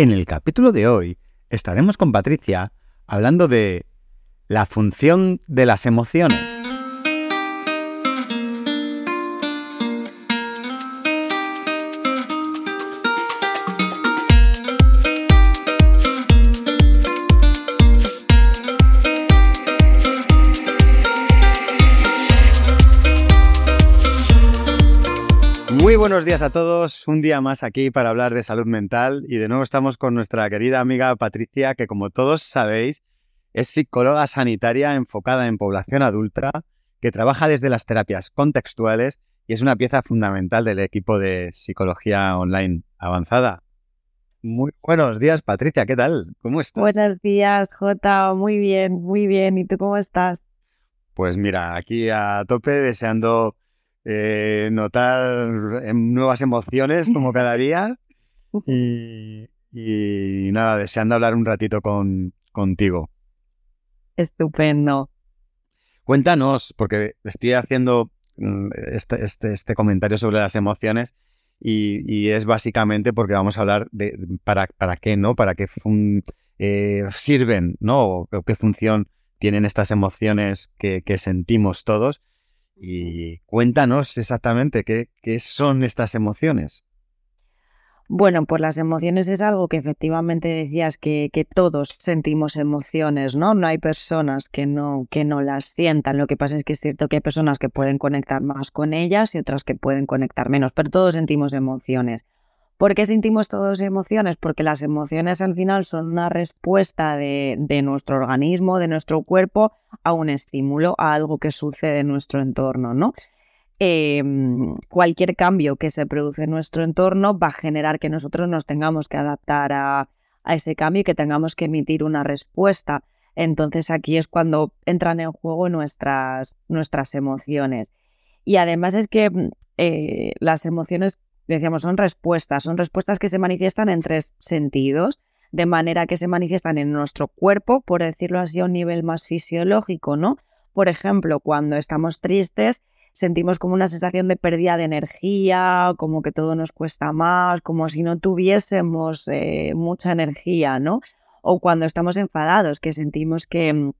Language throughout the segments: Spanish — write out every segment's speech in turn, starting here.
En el capítulo de hoy estaremos con Patricia hablando de la función de las emociones. Buenos días a todos, un día más aquí para hablar de salud mental y de nuevo estamos con nuestra querida amiga Patricia, que como todos sabéis es psicóloga sanitaria enfocada en población adulta, que trabaja desde las terapias contextuales y es una pieza fundamental del equipo de psicología online avanzada. Muy buenos días, Patricia, ¿qué tal? ¿Cómo estás? Buenos días, Jota, muy bien, muy bien. ¿Y tú cómo estás? Pues mira, aquí a tope deseando eh, notar em, nuevas emociones como cada día y, nada, deseando hablar un ratito con, contigo. Estupendo. Cuéntanos, porque estoy haciendo mm, este, este, este comentario sobre las emociones y, es básicamente porque vamos a hablar de para, para qué, ¿no? Para qué eh, sirven, ¿no? O qué función tienen estas emociones que, que sentimos todos y cuéntanos exactamente qué, son estas emociones. Bueno, pues las emociones es algo que efectivamente decías que, que, todos sentimos emociones, ¿no? No hay personas que no, que no las sientan. Lo que pasa es que es cierto que hay personas que pueden conectar más con ellas y otras que pueden conectar menos, pero todos sentimos emociones. ¿Por qué sentimos todas emociones? Porque las emociones al final son una respuesta de, nuestro organismo, de nuestro cuerpo, a un estímulo, a algo que sucede en nuestro entorno, ¿no? Em, cualquier cambio que se produce en nuestro entorno va a generar que nosotros nos tengamos que adaptar a, ese cambio y que tengamos que emitir una respuesta. Entonces aquí es cuando entran en juego nuestras, nuestras emociones. Y además es que eh, las emociones decíamos, son respuestas, son respuestas que se manifiestan en tres sentidos, de manera que se manifiestan en nuestro cuerpo, por decirlo así, a un nivel más fisiológico, ¿no? Por ejemplo, cuando estamos tristes, sentimos como una sensación de pérdida de energía, como que todo nos cuesta más, como si no tuviésemos eh, mucha energía, ¿no? O cuando estamos enfadados, que sentimos que,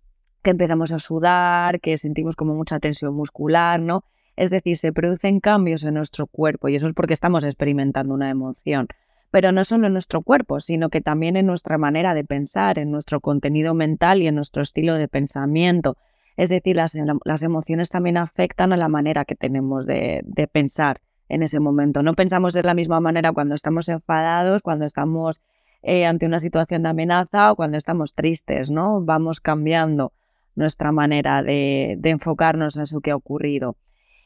que empezamos a sudar, que sentimos como mucha tensión muscular, ¿no? Es decir, se producen cambios en nuestro cuerpo y eso es porque estamos experimentando una emoción. Pero no solo en nuestro cuerpo, sino que también en nuestra manera de pensar, en nuestro contenido mental y en nuestro estilo de pensamiento. Es decir, las, emociones también afectan a la manera que tenemos de, pensar en ese momento. No pensamos de la misma manera cuando estamos enfadados, cuando estamos eh, ante una situación de amenaza o cuando estamos tristes, ¿no? Vamos cambiando nuestra manera de, de enfocarnos a eso que ha ocurrido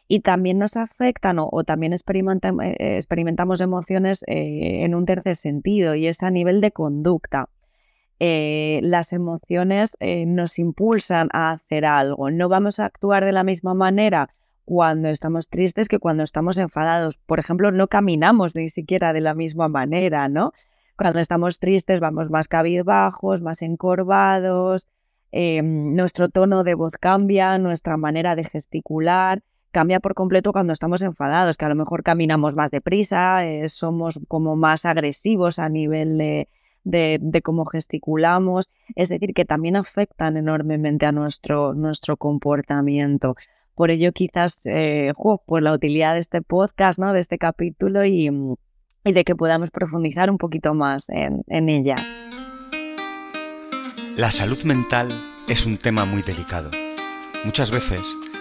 y también nos afectan o, también eh, experimentamos emociones eh, en un tercer sentido y es a nivel de conducta. Eh, las emociones nos impulsan a hacer algo. No vamos a actuar de la misma manera cuando estamos tristes que cuando estamos enfadados. Por ejemplo, no caminamos ni siquiera de la misma manera, ¿no? Cuando estamos tristes vamos más cabizbajos, más encorvados, nuestro tono de voz cambia, nuestra manera de gesticular cambia por completo cuando estamos enfadados, que a lo mejor caminamos más deprisa, eh, somos como más agresivos a nivel de, cómo gesticulamos, es decir, que también afectan enormemente a nuestro, nuestro comportamiento. Por ello, quizás, eh, por la utilidad de este podcast, ¿no? de este capítulo y, y de que podamos profundizar un poquito más en ellas. La salud mental es un tema muy delicado. Muchas veces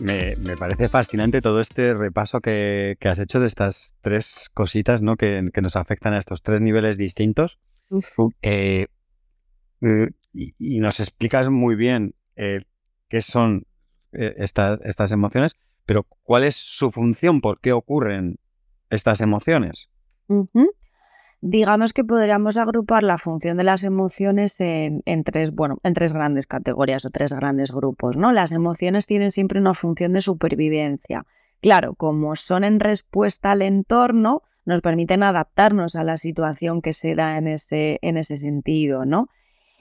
Me, parece fascinante todo este repaso que, has hecho de estas tres cositas ¿no? que, nos afectan a estos tres niveles distintos. Eh, eh, y, nos explicas muy bien eh, qué son estas emociones, pero cuál es su función, por qué ocurren estas emociones. Digamos que podríamos agrupar la función de las emociones en, tres, bueno, en tres grandes categorías o tres grandes grupos, ¿no? Las emociones tienen siempre una función de supervivencia. Claro, como son en respuesta al entorno, nos permiten adaptarnos a la situación que se da en ese, en ese sentido, ¿no?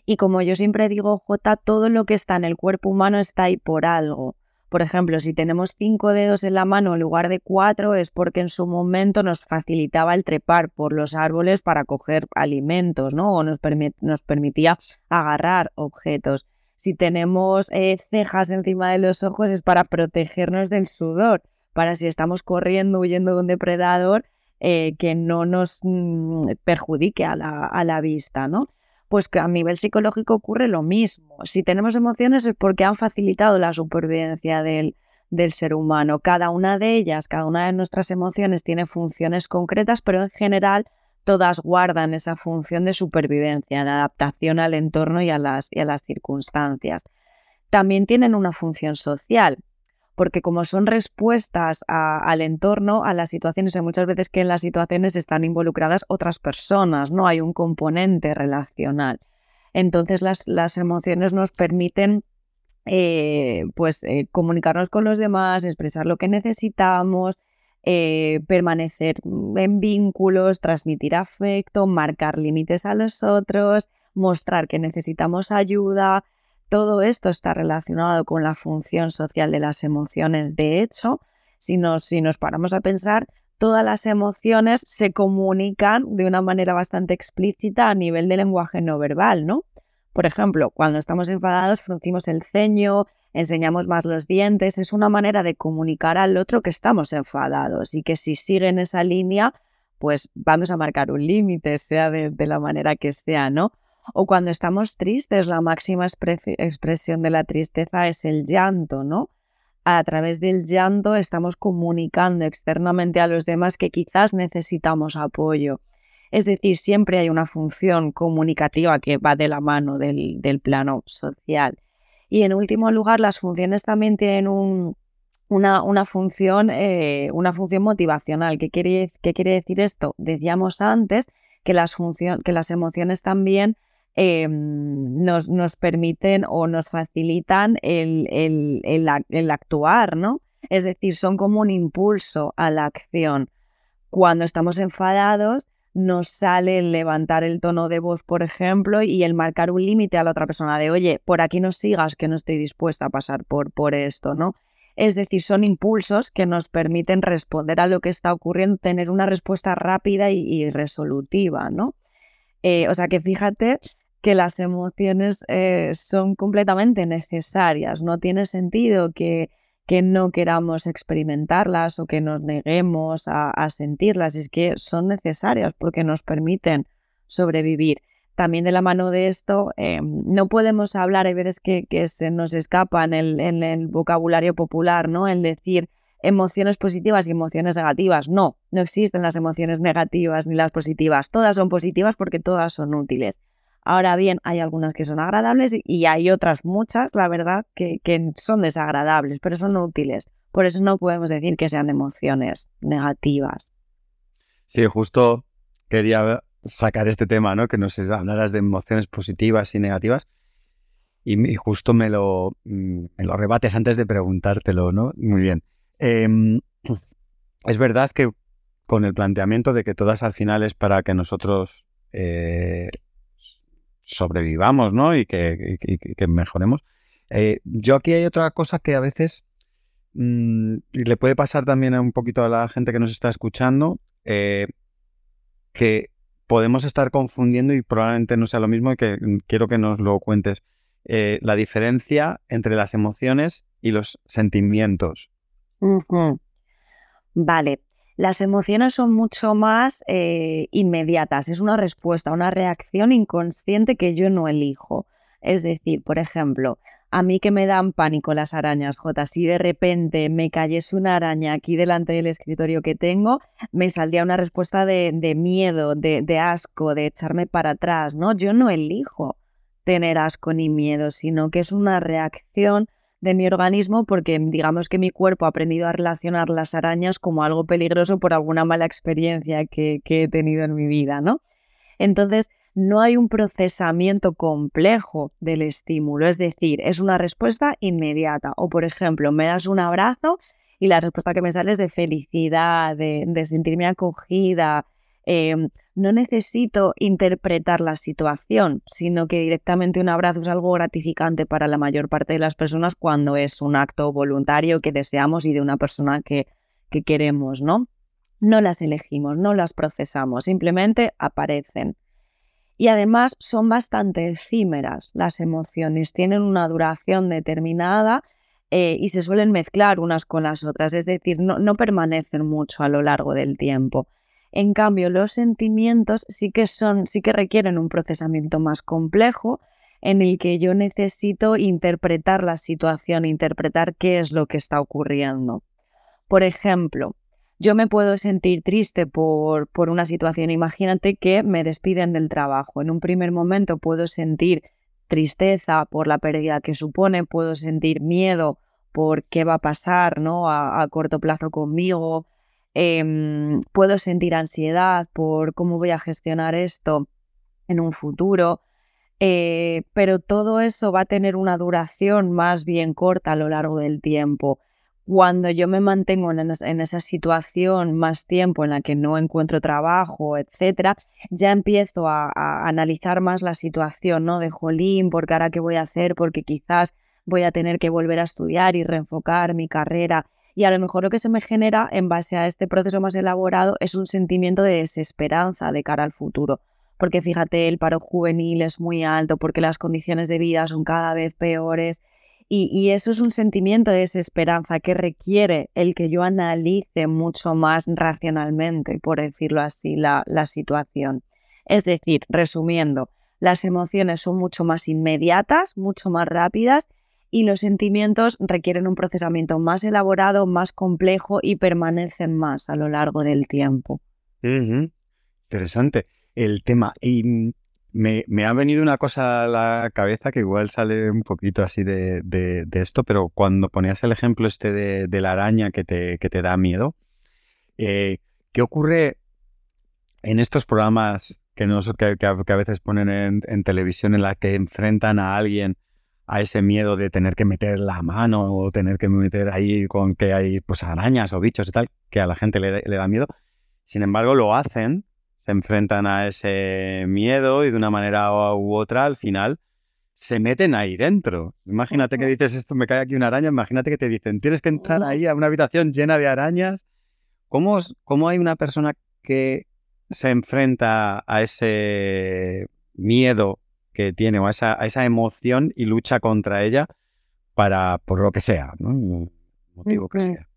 Y como yo siempre digo, J, todo lo que está en el cuerpo humano está ahí por algo. Por ejemplo, si tenemos cinco dedos en la mano en lugar de cuatro es porque en su momento nos facilitaba el trepar por los árboles para coger alimentos, ¿no? O nos, nos permitía agarrar objetos. Si tenemos eh, cejas encima de los ojos es para protegernos del sudor, para si estamos corriendo, huyendo de un depredador, eh, que no nos mm, perjudique a la, a la vista, ¿no? Pues que a nivel psicológico ocurre lo mismo. Si tenemos emociones es porque han facilitado la supervivencia del, del ser humano. Cada una de ellas, cada una de nuestras emociones tiene funciones concretas, pero en general todas guardan esa función de supervivencia, de adaptación al entorno y a las, y a las circunstancias. También tienen una función social porque como son respuestas al entorno, a las situaciones, hay muchas veces que en las situaciones están involucradas otras personas, ¿no? Hay un componente relacional. Entonces las, las emociones nos permiten eh, pues eh, comunicarnos con los demás, expresar lo que necesitamos, eh, permanecer en vínculos, transmitir afecto, marcar límites a los otros, mostrar que necesitamos ayuda, todo esto está relacionado con la función social de las emociones. De hecho, si nos, paramos a pensar, todas las emociones se comunican de una manera bastante explícita a nivel de lenguaje no verbal, ¿no? Por ejemplo, cuando estamos enfadados fruncimos el ceño, enseñamos más los dientes, es una manera de comunicar al otro que estamos enfadados y que si sigue en esa línea, pues vamos a marcar un límite, sea de, de la manera que sea, ¿no? O cuando estamos tristes, la máxima expresión de la tristeza es el llanto, ¿no? A través del llanto estamos comunicando externamente a los demás que quizás necesitamos apoyo. Es decir, siempre hay una función comunicativa que va de la mano del, plano social. Y en último lugar, las funciones también tienen una, función, eh, una función motivacional. ¿Qué quiere, ¿Qué quiere decir esto? Decíamos antes que las, que las emociones también Em, nos, nos, permiten o nos facilitan el, el, el, actuar, ¿no? Es decir, son como un impulso a la acción. Cuando estamos enfadados, nos sale el levantar el tono de voz, por ejemplo, y el marcar un límite a la otra persona de, oye, por aquí no sigas, que no estoy dispuesta a pasar por, por esto, ¿no? Es decir, son impulsos que nos permiten responder a lo que está ocurriendo, tener una respuesta rápida y, resolutiva, ¿no? Eh, o sea que fíjate que las emociones eh, son completamente necesarias. No tiene sentido que, que, no queramos experimentarlas o que nos neguemos a, sentirlas. Es que son necesarias porque nos permiten sobrevivir. También de la mano de esto, eh, no podemos hablar, hay veces que, que se nos escapa en el, el vocabulario popular, ¿no? El decir emociones positivas y emociones negativas. No, no existen las emociones negativas ni las positivas. Todas son positivas porque todas son útiles. Ahora bien, hay algunas que son agradables y hay otras muchas, la verdad, que, son desagradables, pero son útiles. Por eso no podemos decir que sean emociones negativas. Sí, justo quería sacar este tema, ¿no? Que nos hablaras de emociones positivas y negativas. Y, justo me lo, mm, me rebates antes de preguntártelo, ¿no? Muy bien. Em, es verdad que con el planteamiento de que todas al final es para que nosotros eh, sobrevivamos, ¿no? Y que, mejoremos. Eh, yo aquí hay otra cosa que a veces mm, le puede pasar también un poquito a la gente que nos está escuchando, eh, que podemos estar confundiendo y probablemente no sea lo mismo y que quiero que nos lo cuentes. Eh, la diferencia entre las emociones y los sentimientos. Vale, las emociones son mucho más eh, inmediatas, es una respuesta, una reacción inconsciente que yo no elijo. Es decir, por ejemplo, a mí que me dan pánico las arañas, J, si de repente me cayese una araña aquí delante del escritorio que tengo, me saldría una respuesta de, miedo, de, de, asco, de echarme para atrás, ¿no? Yo no elijo tener asco ni miedo, sino que es una reacción de mi organismo porque digamos que mi cuerpo ha aprendido a relacionar las arañas como algo peligroso por alguna mala experiencia que, he tenido en mi vida, ¿no? Entonces, no hay un procesamiento complejo del estímulo, es decir, es una respuesta inmediata. O, por ejemplo, me das un abrazo y la respuesta que me sale es de felicidad, de, sentirme acogida. Em, no necesito interpretar la situación, sino que directamente un abrazo es algo gratificante para la mayor parte de las personas cuando es un acto voluntario que deseamos y de una persona que, que queremos, ¿no? No las elegimos, no las procesamos, simplemente aparecen. Y además son bastante efímeras las emociones, tienen una duración determinada eh, y se suelen mezclar unas con las otras, es decir, no, no permanecen mucho a lo largo del tiempo. En cambio, los sentimientos sí que son, sí que requieren un procesamiento más complejo en el que yo necesito interpretar la situación, interpretar qué es lo que está ocurriendo. Por ejemplo, yo me puedo sentir triste por, por una situación. Imagínate que me despiden del trabajo. En un primer momento puedo sentir tristeza por la pérdida que supone, puedo sentir miedo por qué va a pasar ¿no? a, corto plazo conmigo, em, puedo sentir ansiedad por cómo voy a gestionar esto en un futuro, eh, pero todo eso va a tener una duración más bien corta a lo largo del tiempo cuando yo me mantengo en, esa situación más tiempo en la que no encuentro trabajo, etcétera, ya empiezo a, analizar más la situación, ¿no? De jolín, por ahora qué voy a hacer, porque quizás voy a tener que volver a estudiar y reenfocar mi carrera. Y a lo mejor lo que se me genera en base a este proceso más elaborado es un sentimiento de desesperanza de cara al futuro. Porque fíjate, el paro juvenil es muy alto, porque las condiciones de vida son cada vez peores y, eso es un sentimiento de desesperanza que requiere el que yo analice mucho más racionalmente, por decirlo así, la, situación. Es decir, resumiendo, las emociones son mucho más inmediatas, mucho más rápidas y los sentimientos requieren un procesamiento más elaborado, más complejo y permanecen más a lo largo del tiempo. Interesante el tema. Y mm, me, ha venido una cosa a la cabeza que igual sale un poquito así de, esto, pero cuando ponías el ejemplo este de, la araña que te, que te da miedo, eh, ¿qué ocurre en estos programas que, no, que, que, a, veces ponen en, televisión en la que enfrentan a alguien a ese miedo de tener que meter la mano o tener que meter ahí con que hay pues arañas o bichos y tal, que a la gente le, le da miedo? Sin embargo, lo hacen se enfrentan a ese miedo y de una manera u otra al final se meten ahí dentro. Imagínate que dices esto, me cae aquí una araña, imagínate que te dicen, tienes que entrar ahí a una habitación llena de arañas. ¿Cómo, cómo hay una persona que se enfrenta a ese miedo que tiene o a esa, a esa emoción y lucha contra ella para, por lo que sea, ¿no? motivo que sea?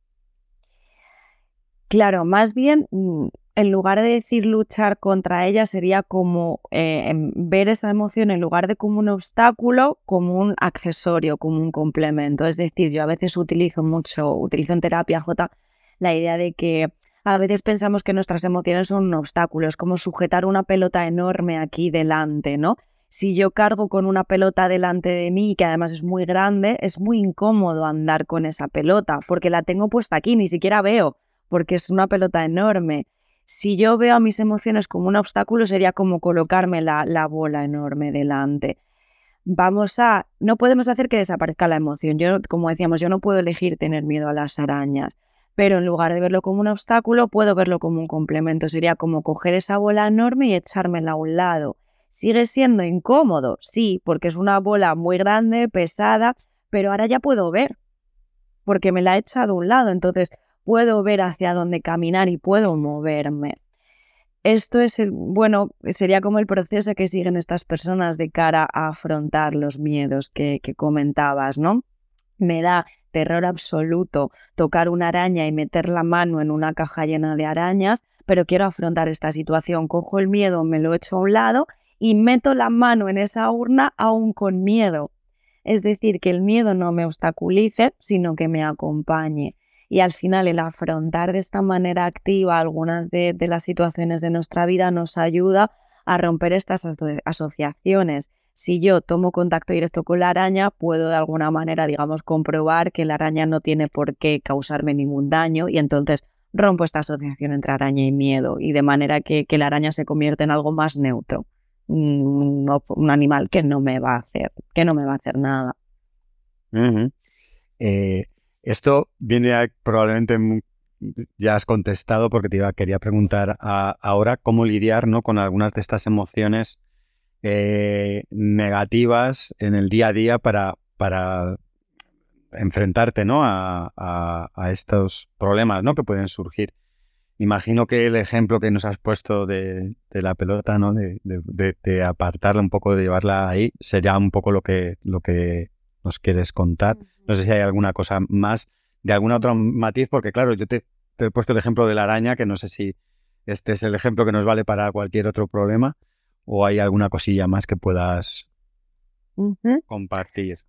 Claro, más bien mm, en lugar de decir luchar contra ella, sería como eh, ver esa emoción en lugar de como un obstáculo, como un accesorio, como un complemento. Es decir, yo a veces utilizo mucho, utilizo en terapia J la idea de que a veces pensamos que nuestras emociones son un obstáculo, es como sujetar una pelota enorme aquí delante, ¿no? Si yo cargo con una pelota delante de mí, que además es muy grande, es muy incómodo andar con esa pelota, porque la tengo puesta aquí, ni siquiera veo, porque es una pelota enorme. Si yo veo a mis emociones como un obstáculo, sería como colocarme la, la bola enorme delante. Vamos a, no podemos hacer que desaparezca la emoción. Yo, como decíamos, yo no puedo elegir tener miedo a las arañas, pero en lugar de verlo como un obstáculo, puedo verlo como un complemento. Sería como coger esa bola enorme y echármela a un lado. Sigue siendo incómodo, sí, porque es una bola muy grande, pesada, pero ahora ya puedo ver, porque me la he echado a un lado. Entonces, puedo ver hacia dónde caminar y puedo moverme. Esto es el, bueno, sería como el proceso que siguen estas personas de cara a afrontar los miedos que, que comentabas, ¿no? Me da terror absoluto tocar una araña y meter la mano en una caja llena de arañas, pero quiero afrontar esta situación. Cojo el miedo, me lo echo a un lado y meto la mano en esa urna aún con miedo. Es decir, que el miedo no me obstaculice, sino que me acompañe y al final el afrontar de esta manera activa algunas de, las situaciones de nuestra vida nos ayuda a romper estas asociaciones. Si yo tomo contacto directo con la araña, puedo de alguna manera, digamos, comprobar que la araña no tiene por qué causarme ningún daño y entonces rompo esta asociación entre araña y miedo y de manera que, la araña se convierte en algo más neutro, un, animal que no me va a hacer, que no me va a hacer nada. Eh, esto viene probablemente ya has contestado porque te iba, quería preguntar ahora cómo lidiar ¿no? con algunas de estas emociones eh, negativas en el día a día para, para enfrentarte ¿no? a, estos problemas ¿no? que pueden surgir. Imagino que el ejemplo que nos has puesto de, la pelota, ¿no? De, de, apartarla un poco, de llevarla ahí, sería un poco lo que, lo que nos quieres contar. No sé si hay alguna cosa más de algún otro matiz, porque claro, yo te, he puesto el ejemplo de la araña, que no sé si este es el ejemplo que nos vale para cualquier otro problema, o hay alguna cosilla más que puedas compartir.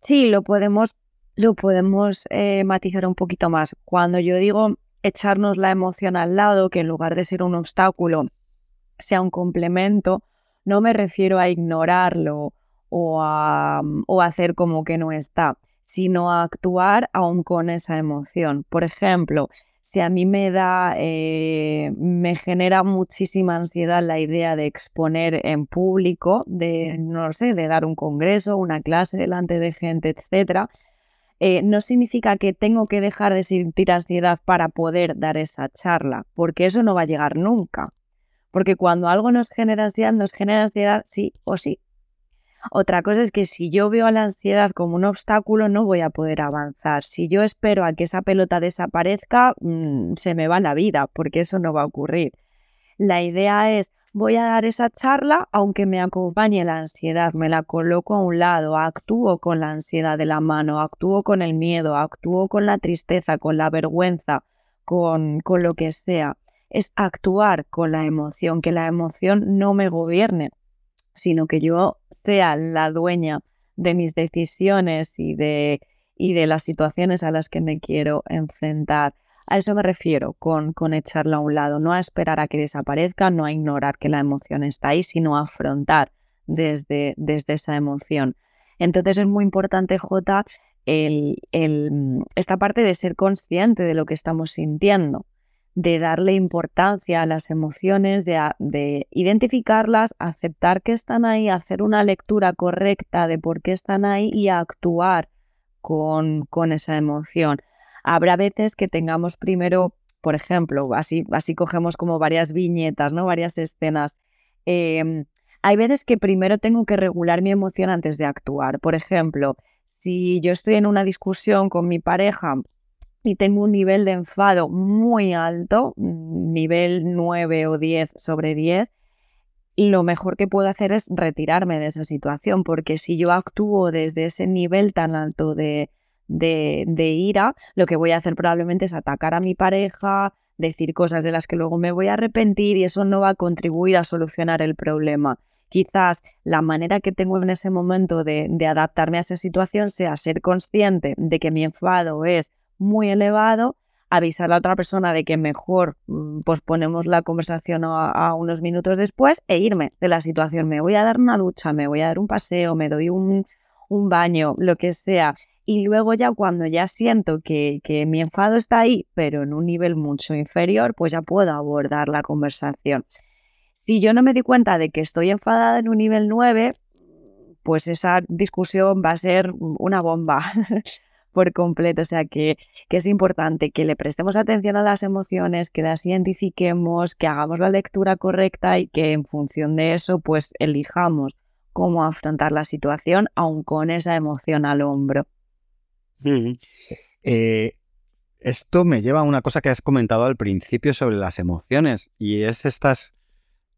Sí, lo podemos, lo podemos eh, matizar un poquito más. Cuando yo digo echarnos la emoción al lado, que en lugar de ser un obstáculo sea un complemento, no me refiero a ignorarlo o a, hacer como que no está, sino a actuar aún con esa emoción. Por ejemplo, si a mí me da, eh, me genera muchísima ansiedad la idea de exponer en público, de, no sé, de dar un congreso, una clase delante de gente, etcétera, eh, no significa que tengo que dejar de sentir ansiedad para poder dar esa charla, porque eso no va a llegar nunca. Porque cuando algo nos genera ansiedad, nos genera ansiedad sí o sí. Otra cosa es que si yo veo a la ansiedad como un obstáculo, no voy a poder avanzar. Si yo espero a que esa pelota desaparezca, mm, se me va la vida, porque eso no va a ocurrir. La idea es, voy a dar esa charla aunque me acompañe la ansiedad, me la coloco a un lado, actúo con la ansiedad de la mano, actúo con el miedo, actúo con la tristeza, con la vergüenza, con, con lo que sea. Es actuar con la emoción, que la emoción no me gobierne sino que yo sea la dueña de mis decisiones y de, y de las situaciones a las que me quiero enfrentar. A eso me refiero con, con echarla a un lado, no a esperar a que desaparezca, no a ignorar que la emoción está ahí, sino a afrontar desde, desde esa emoción. Entonces es muy importante, J, el, el, esta parte de ser consciente de lo que estamos sintiendo de darle importancia a las emociones, de, identificarlas, aceptar que están ahí, hacer una lectura correcta de por qué están ahí y actuar con, con esa emoción. Habrá veces que tengamos primero, por ejemplo, así, así cogemos como varias viñetas, ¿no? Varias escenas. Em, hay veces que primero tengo que regular mi emoción antes de actuar. Por ejemplo, si yo estoy en una discusión con mi pareja y tengo un nivel de enfado muy alto, nivel 9 o 10 sobre 10, lo mejor que puedo hacer es retirarme de esa situación, porque si yo actúo desde ese nivel tan alto de, de, ira, lo que voy a hacer probablemente es atacar a mi pareja, decir cosas de las que luego me voy a arrepentir y eso no va a contribuir a solucionar el problema. Quizás la manera que tengo en ese momento de, de adaptarme a esa situación sea ser consciente de que mi enfado es muy elevado, avisar a la otra persona de que mejor mm, posponemos la conversación a, unos minutos después e irme de la situación. Me voy a dar una ducha, me voy a dar un paseo, me doy un, un baño, lo que sea. Y luego ya cuando ya siento que, que, mi enfado está ahí, pero en un nivel mucho inferior, pues ya puedo abordar la conversación. Si yo no me di cuenta de que estoy enfadada en un nivel 9, pues esa discusión va a ser una bomba. por completo. O sea que, que, es importante que le prestemos atención a las emociones, que las identifiquemos, que hagamos la lectura correcta y que en función de eso pues elijamos cómo afrontar la situación aun con esa emoción al hombro. Eh, esto me lleva a una cosa que has comentado al principio sobre las emociones y es estas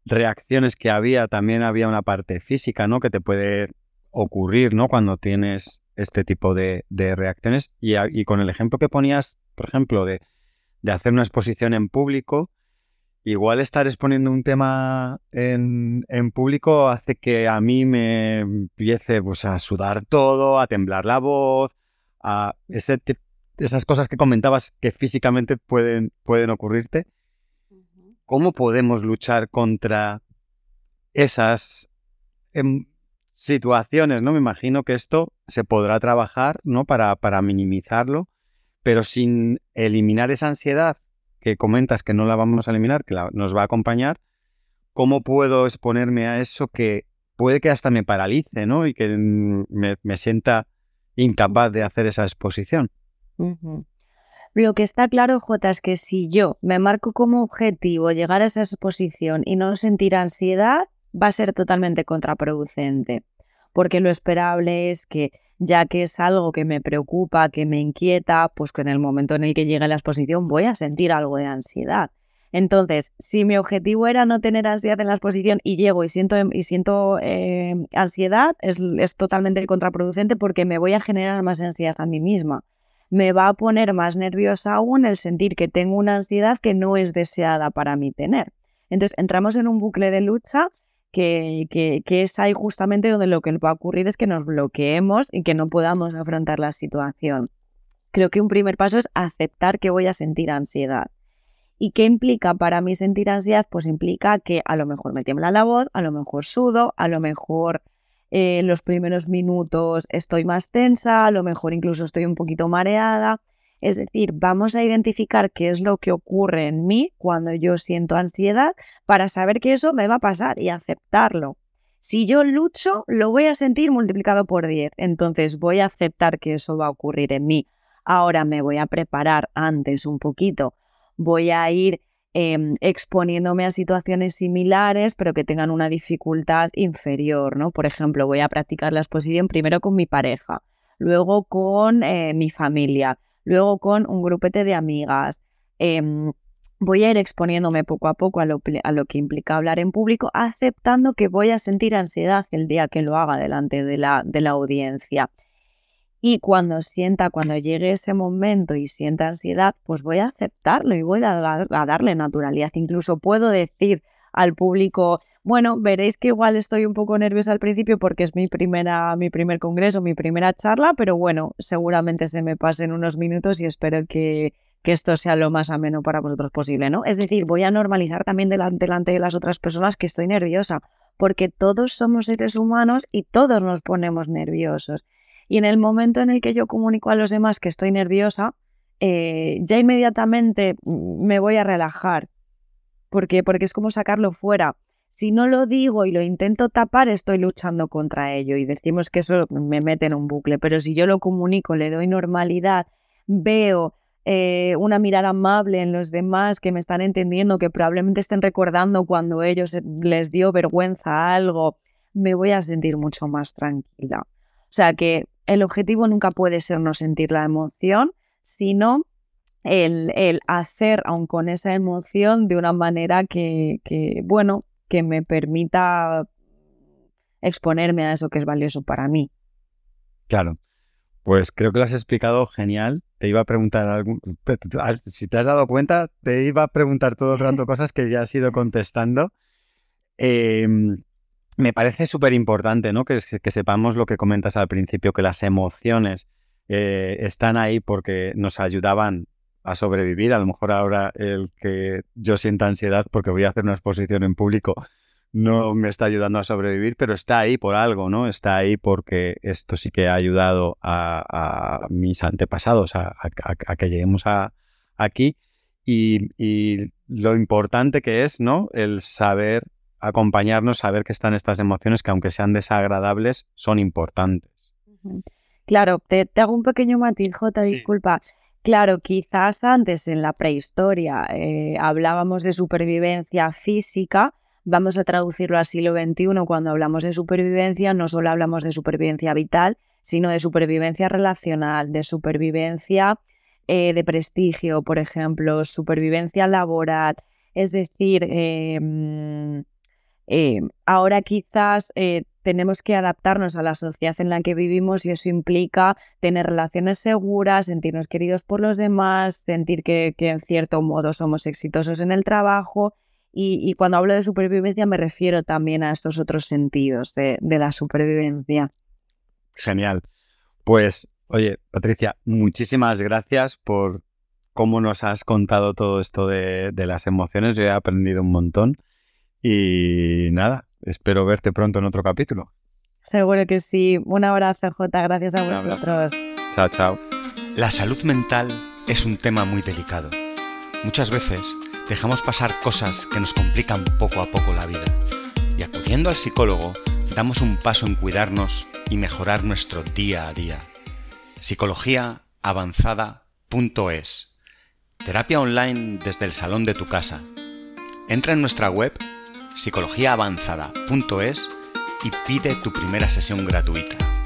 reacciones que había, también había una parte física, ¿no? Que te puede ocurrir, ¿no? Cuando tienes este tipo de, reacciones. Y, con el ejemplo que ponías, por ejemplo, de, hacer una exposición en público, igual estar exponiendo un tema en, público hace que a mí me empiece pues, a sudar todo, a temblar la voz, a ese, esas cosas que comentabas que físicamente pueden, pueden ocurrirte. ¿Cómo podemos luchar contra esas em, situaciones, ¿no? Me imagino que esto se podrá trabajar, ¿no? Para, para minimizarlo, pero sin eliminar esa ansiedad que comentas que no la vamos a eliminar, que nos va a acompañar, ¿cómo puedo exponerme a eso que puede que hasta me paralice, ¿no? Y que me, sienta incapaz de hacer esa exposición. Lo que está claro, Jota, es que si yo me marco como objetivo llegar a esa exposición y no sentir ansiedad, va a ser totalmente contraproducente. Porque lo esperable es que, ya que es algo que me preocupa, que me inquieta, pues que en el momento en el que llegue la exposición voy a sentir algo de ansiedad. Entonces, si mi objetivo era no tener ansiedad en la exposición y llego y siento, y siento eh, ansiedad, es, es totalmente contraproducente porque me voy a generar más ansiedad a mí misma. Me va a poner más nerviosa aún el sentir que tengo una ansiedad que no es deseada para mí tener. Entonces, entramos en un bucle de lucha que, es ahí justamente donde lo que va a ocurrir es que nos bloqueemos y que no podamos afrontar la situación. Creo que un primer paso es aceptar que voy a sentir ansiedad. ¿Y qué implica para mí sentir ansiedad? Pues implica que a lo mejor me tiembla la voz, a lo mejor sudo, a lo mejor eh, los primeros minutos estoy más tensa, a lo mejor incluso estoy un poquito mareada. Es decir, vamos a identificar qué es lo que ocurre en mí cuando yo siento ansiedad para saber que eso me va a pasar y aceptarlo. Si yo lucho, lo voy a sentir multiplicado por 10. Entonces voy a aceptar que eso va a ocurrir en mí. Ahora me voy a preparar antes un poquito voy a ir em, exponiéndome a situaciones similares, pero que tengan una dificultad inferior, ¿no? Por ejemplo, voy a practicar la exposición primero con mi pareja, luego con eh, mi familia, luego con un grupete de amigas. Em, voy a ir exponiéndome poco a poco a lo, a lo, que implica hablar en público, aceptando que voy a sentir ansiedad el día que lo haga delante de la, de la audiencia. Y cuando sienta, cuando llegue ese momento y sienta ansiedad, pues voy a aceptarlo y voy a, darle naturalidad. Incluso puedo decir al público, bueno, veréis que igual estoy un poco nerviosa al principio porque es mi primera, mi primer congreso, mi primera charla, pero bueno, seguramente se me pasen unos minutos y espero que, que esto sea lo más ameno para vosotros posible, ¿no? Es decir, voy a normalizar también delante, delante de las otras personas que estoy nerviosa, porque todos somos seres humanos y todos nos ponemos nerviosos. Y en el momento en el que yo comunico a los demás que estoy nerviosa, eh, ya inmediatamente me voy a relajar. ¿Por qué? Porque es como sacarlo fuera. Si no lo digo y lo intento tapar, estoy luchando contra ello y decimos que eso me mete en un bucle. Pero si yo lo comunico, le doy normalidad, veo eh, una mirada amable en los demás que me están entendiendo, que probablemente estén recordando cuando ellos les dio vergüenza algo, me voy a sentir mucho más tranquila. O sea que el objetivo nunca puede ser no sentir la emoción, sino el, hacer aún con esa emoción de una manera que, bueno, que me permita exponerme a eso que es valioso para mí. Claro, pues creo que lo has explicado genial. Te iba a preguntar algún, si te has dado cuenta, te iba a preguntar todo el rato cosas que ya has ido contestando. Em, me parece súper importante, ¿no? Que, sepamos lo que comentas al principio, que las emociones eh, están ahí porque nos ayudaban a sobrevivir. A lo mejor ahora el que yo sienta ansiedad porque voy a hacer una exposición en público no me está ayudando a sobrevivir, pero está ahí por algo, ¿no? Está ahí porque esto sí que ha ayudado a, mis antepasados a, que lleguemos aquí. Y, y, lo importante que es, ¿no? El saber acompañarnos, saber que están estas emociones que aunque sean desagradables, son importantes. Claro, te, hago un pequeño matiz, Jota, disculpa. Claro, quizás antes en la prehistoria eh, hablábamos de supervivencia física, vamos a traducirlo al siglo XXI, cuando hablamos de supervivencia no solo hablamos de supervivencia vital, sino de supervivencia relacional, de supervivencia eh, de prestigio, por ejemplo, supervivencia laboral, es decir, eh, ahora quizás tenemos que adaptarnos a la sociedad en la que vivimos y eso implica tener relaciones seguras, sentirnos queridos por los demás, sentir que, en cierto modo somos exitosos en el trabajo. Y, cuando hablo de supervivencia me refiero también a estos otros sentidos de, la supervivencia. Genial. Pues, oye, Patricia, muchísimas gracias por cómo nos has contado todo esto de, de las emociones. Yo he aprendido un montón. Y nada, espero verte pronto en otro capítulo. Seguro que sí. Un abrazo, Jota. Gracias a vosotros. Chao, chao. La salud mental es un tema muy delicado. Muchas veces dejamos pasar cosas que nos complican poco a poco la vida y acudiendo al psicólogo damos un paso en cuidarnos y mejorar nuestro día a día. Psicologiaavanzada.es Terapia online desde el salón de tu casa. Entra en nuestra web psicologiaavanzada.es y pide tu primera sesión gratuita.